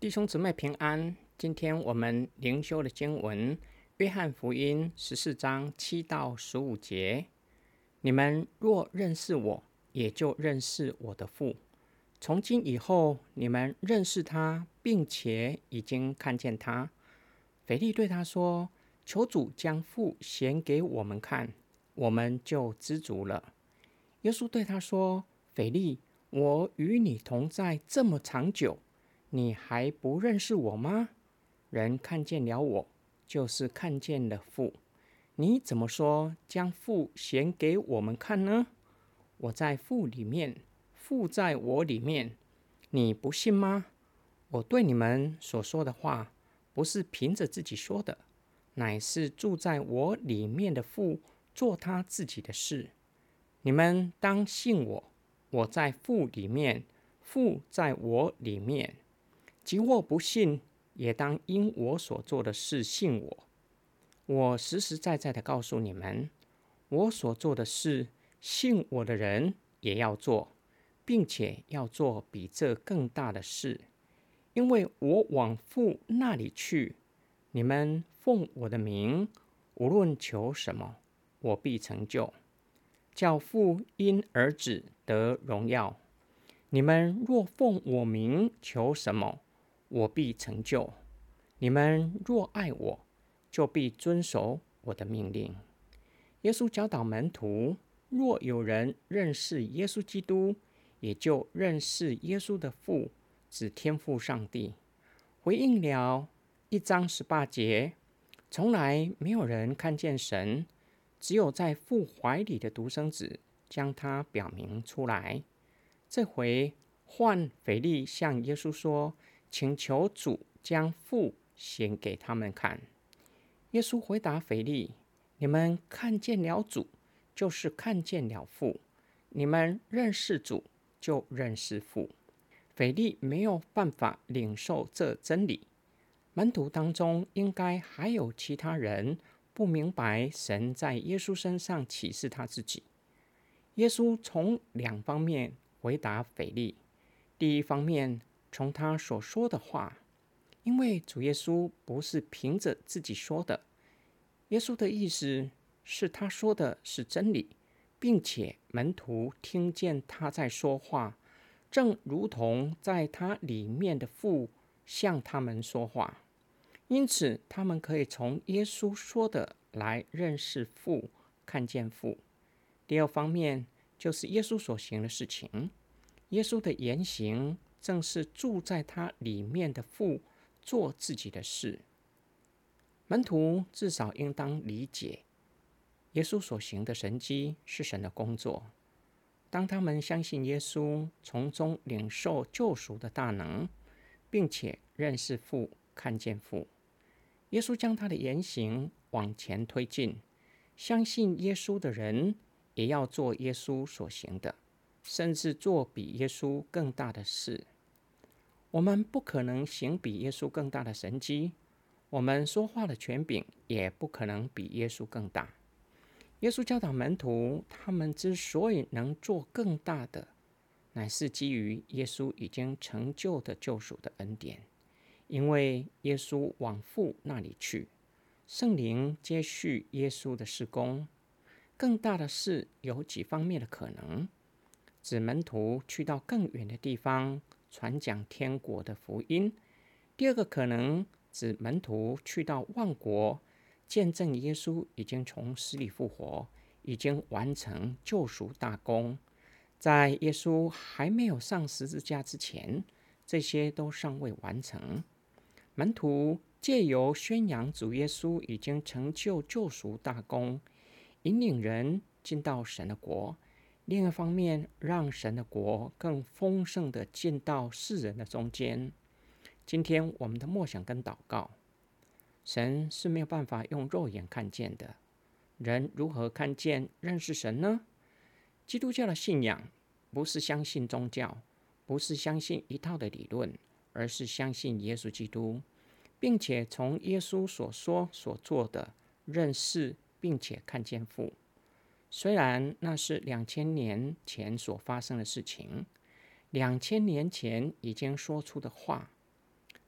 弟兄姊妹平安。今天我们灵修的经文《约翰福音》十四章七到十五节：你们若认识我，也就认识我的父。从今以后，你们认识他，并且已经看见他。腓力对他说：“求主将父显给我们看，我们就知足了。”耶稣对他说：“腓力，我与你同在这么长久。”你还不认识我吗？人看见了我，就是看见了父。你怎么说将父显给我们看呢？我在父里面，父在我里面，你不信吗？我对你们所说的话，不是凭着自己说的，乃是住在我里面的父做他自己的事。你们当信我，我在父里面，父在我里面。即或不信，也当因我所做的事信我。我实实在在的告诉你们，我所做的事，信我的人也要做，并且要做比这更大的事，因为我往父那里去。你们奉我的名，无论求什么，我必成就，叫父因儿子得荣耀。你们若奉我名求什么，我必成就。你们若爱我，就必遵守我的命令。耶稣教导门徒：若有人认识耶稣基督，也就认识耶稣的父，指天父上帝。回应了一章十八节：从来没有人看见神，只有在父怀里的独生子将他表明出来。这回换腓力向耶稣说。请求主将父显给他们看。耶稣回答腓利：“你们看见了主，就是看见了父；你们认识主，就认识父。”腓利没有办法领受这真理。门徒当中应该还有其他人不明白神在耶稣身上启示他自己。耶稣从两方面回答腓利：第一方面。从他所说的话，因为主耶稣不是凭着自己说的，耶稣的意思是他说的是真理，并且门徒听见他在说话，正如同在他里面的父向他们说话，因此他们可以从耶稣说的来认识父，看见父。第二方面就是耶稣所行的事情，耶稣的言行。正是住在他里面的父做自己的事。门徒至少应当理解，耶稣所行的神迹是神的工作。当他们相信耶稣，从中领受救赎的大能，并且认识父、看见父，耶稣将他的言行往前推进。相信耶稣的人也要做耶稣所行的。甚至做比耶稣更大的事。我们不可能行比耶稣更大的神迹，我们说话的权柄也不可能比耶稣更大。耶稣教导门徒，他们之所以能做更大的，乃是基于耶稣已经成就的救赎的恩典。因为耶稣往父那里去，圣灵接续耶稣的事工。更大的事有几方面的可能。指门徒去到更远的地方传讲天国的福音。第二个可能指门徒去到万国见证耶稣已经从死里复活，已经完成救赎大功。在耶稣还没有上十字架之前，这些都尚未完成。门徒借由宣扬主耶稣已经成就救赎大功，引领人进到神的国。另一方面，让神的国更丰盛地进到世人的中间。今天我们的默想跟祷告，神是没有办法用肉眼看见的，人如何看见认识神呢？基督教的信仰不是相信宗教，不是相信一套的理论，而是相信耶稣基督，并且从耶稣所说所做的认识，并且看见父。虽然那是两千年前所发生的事情，两千年前已经说出的话，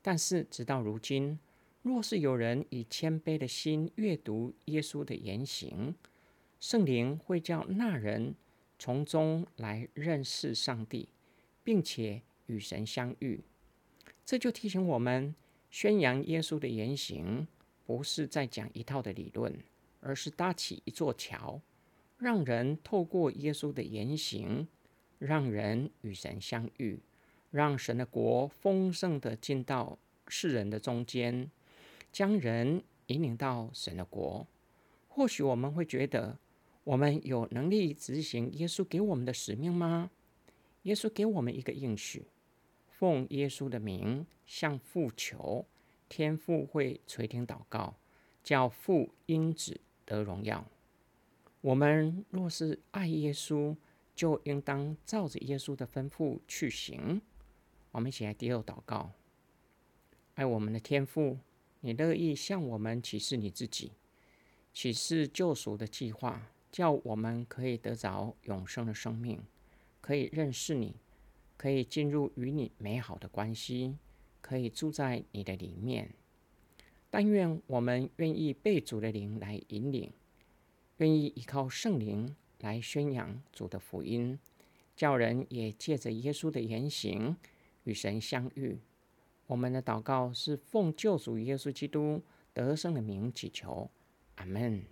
但是直到如今，若是有人以谦卑的心阅读耶稣的言行，圣灵会叫那人从中来认识上帝，并且与神相遇。这就提醒我们，宣扬耶稣的言行，不是在讲一套的理论，而是搭起一座桥，让人透过耶稣的言行，让人与神相遇，让神的国丰盛地进到世人的中间，将人引领到神的国。或许我们会觉得，我们有能力执行耶稣给我们的使命吗？耶稣给我们一个应许。奉耶稣的名向父求，天父会垂听祷告，叫父因子得荣耀。我们若是爱耶稣，就应当照着耶稣的吩咐去行。我们一起来低头祷告：爱我们的天父，你乐意向我们启示你自己，启示救赎的计划，叫我们可以得着永生的生命，可以认识你。可以进入与你美好的关系，可以住在你的里面。但愿我们愿意被主的灵来引领，愿意依靠圣灵来宣扬主的福音，叫人也借着耶稣的言行与神相遇。我们的祷告是奉救主耶稣基督得胜的名祈求，阿门。